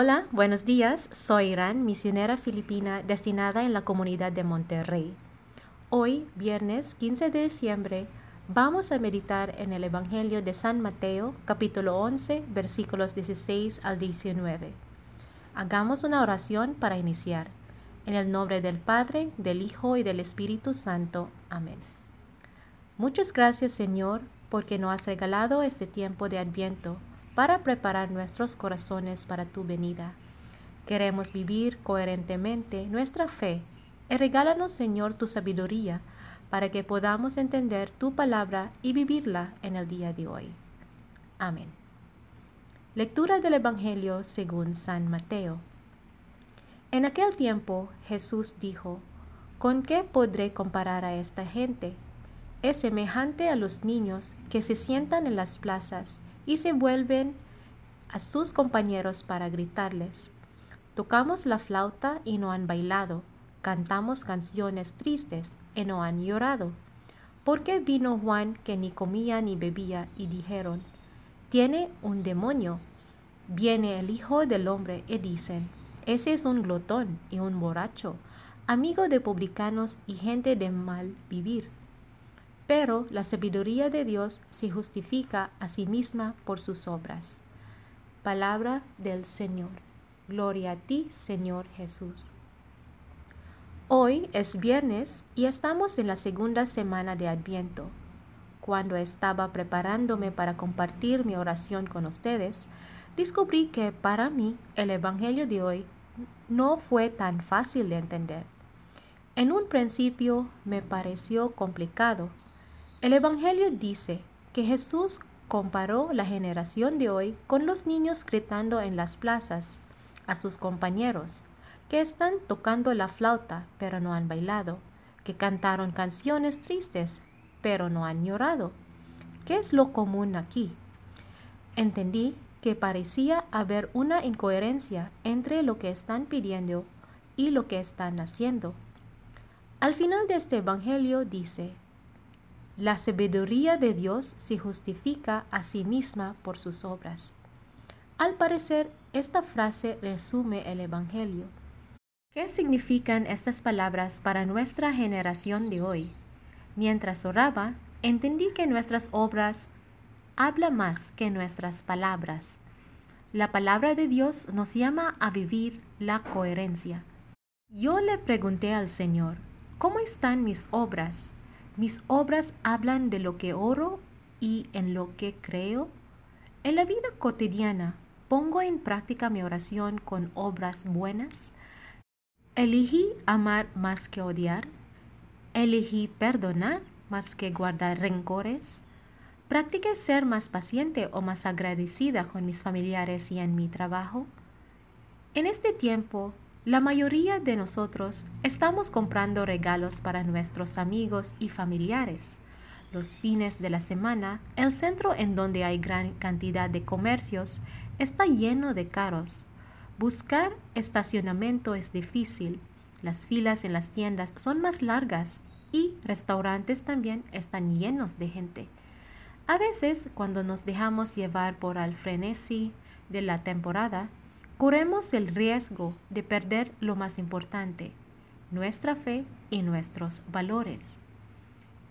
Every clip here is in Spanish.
Hola, buenos días. Soy Irán, misionera filipina destinada en la comunidad de Monterrey. Hoy, viernes 15 de diciembre, vamos a meditar en el Evangelio de San Mateo, capítulo 11, versículos 16 al 19. Hagamos una oración para iniciar. En el nombre del Padre, del Hijo y del Espíritu Santo. Amén. Muchas gracias, Señor, porque nos has regalado este tiempo de Adviento para preparar nuestros corazones para tu venida. Queremos vivir coherentemente nuestra fe y regálanos, Señor, tu sabiduría para que podamos entender tu palabra y vivirla en el día de hoy. Amén. Lectura del Evangelio según San Mateo. En aquel tiempo Jesús dijo, ¿con qué podré comparar a esta gente? Es semejante a los niños que se sientan en las plazas y se vuelven a sus compañeros para gritarles. Tocamos la flauta y no han bailado, cantamos canciones tristes y no han llorado. Porque vino Juan que ni comía ni bebía y dijeron, tiene un demonio. Viene el Hijo del Hombre y dicen, ese es un glotón y un borracho, amigo de publicanos y gente de mal vivir pero la sabiduría de Dios se justifica a sí misma por sus obras. Palabra del Señor. Gloria a ti, Señor Jesús. Hoy es viernes y estamos en la segunda semana de Adviento. Cuando estaba preparándome para compartir mi oración con ustedes, descubrí que para mí el Evangelio de hoy no fue tan fácil de entender. En un principio me pareció complicado el Evangelio dice que Jesús comparó la generación de hoy con los niños gritando en las plazas a sus compañeros, que están tocando la flauta pero no han bailado, que cantaron canciones tristes pero no han llorado. ¿Qué es lo común aquí? Entendí que parecía haber una incoherencia entre lo que están pidiendo y lo que están haciendo. Al final de este Evangelio dice, la sabiduría de Dios se justifica a sí misma por sus obras. Al parecer, esta frase resume el Evangelio. ¿Qué significan estas palabras para nuestra generación de hoy? Mientras oraba, entendí que nuestras obras habla más que nuestras palabras. La palabra de Dios nos llama a vivir la coherencia. Yo le pregunté al Señor, ¿cómo están mis obras? Mis obras hablan de lo que oro y en lo que creo. En la vida cotidiana, ¿pongo en práctica mi oración con obras buenas? ¿Elegí amar más que odiar? ¿Elegí perdonar más que guardar rencores? ¿Practiqué ser más paciente o más agradecida con mis familiares y en mi trabajo? En este tiempo, la mayoría de nosotros estamos comprando regalos para nuestros amigos y familiares. Los fines de la semana, el centro en donde hay gran cantidad de comercios está lleno de carros. Buscar estacionamiento es difícil. Las filas en las tiendas son más largas y restaurantes también están llenos de gente. A veces, cuando nos dejamos llevar por el frenesí de la temporada, corremos el riesgo de perder lo más importante, nuestra fe y nuestros valores.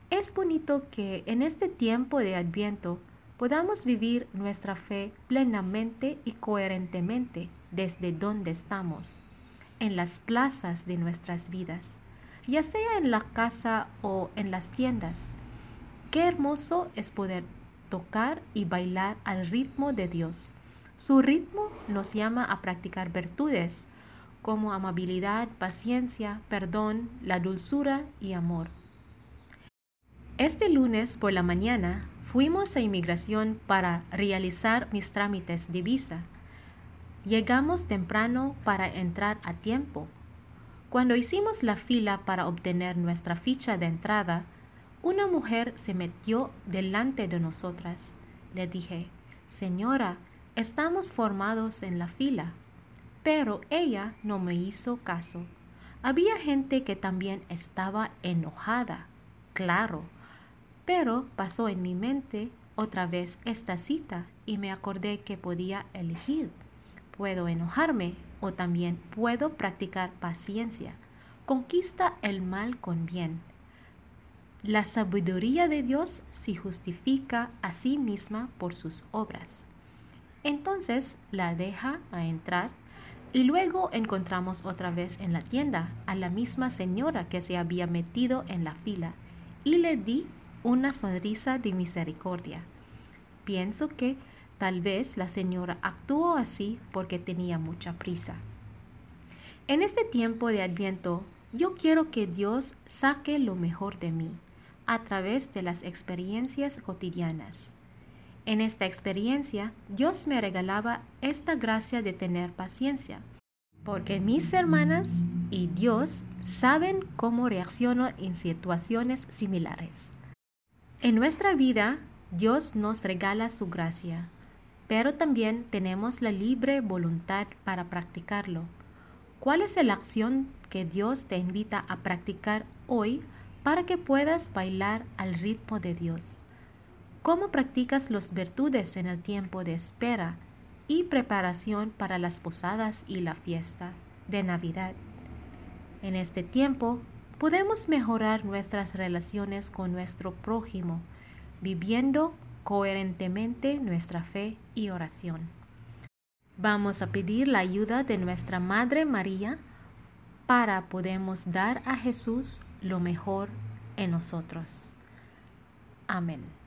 Es bonito que en este tiempo de adviento podamos vivir nuestra fe plenamente y coherentemente desde donde estamos, en las plazas de nuestras vidas, ya sea en la casa o en las tiendas. Qué hermoso es poder tocar y bailar al ritmo de Dios su ritmo nos llama a practicar virtudes como amabilidad, paciencia, perdón, la dulzura y amor. Este lunes por la mañana fuimos a inmigración para realizar mis trámites de visa. Llegamos temprano para entrar a tiempo. Cuando hicimos la fila para obtener nuestra ficha de entrada, una mujer se metió delante de nosotras. Le dije, Señora, Estamos formados en la fila, pero ella no me hizo caso. Había gente que también estaba enojada, claro, pero pasó en mi mente otra vez esta cita y me acordé que podía elegir. puedo enojarme o también puedo practicar paciencia. Conquista el mal con bien. La sabiduría de Dios se justifica a sí misma por sus obras. Entonces la deja a entrar y luego encontramos otra vez en la tienda a la misma señora que se había metido en la fila y le di una sonrisa de misericordia. Pienso que tal vez la señora actuó así porque tenía mucha prisa. En este tiempo de adviento, yo quiero que Dios saque lo mejor de mí a través de las experiencias cotidianas. En esta experiencia, Dios me regalaba esta gracia de tener paciencia, porque mis hermanas y Dios saben cómo reacciono en situaciones similares. En nuestra vida, Dios nos regala su gracia, pero también tenemos la libre voluntad para practicarlo. ¿Cuál es la acción que Dios te invita a practicar hoy para que puedas bailar al ritmo de Dios? ¿Cómo practicas las virtudes en el tiempo de espera y preparación para las posadas y la fiesta de Navidad? En este tiempo podemos mejorar nuestras relaciones con nuestro prójimo, viviendo coherentemente nuestra fe y oración. Vamos a pedir la ayuda de nuestra Madre María para podemos dar a Jesús lo mejor en nosotros. Amén.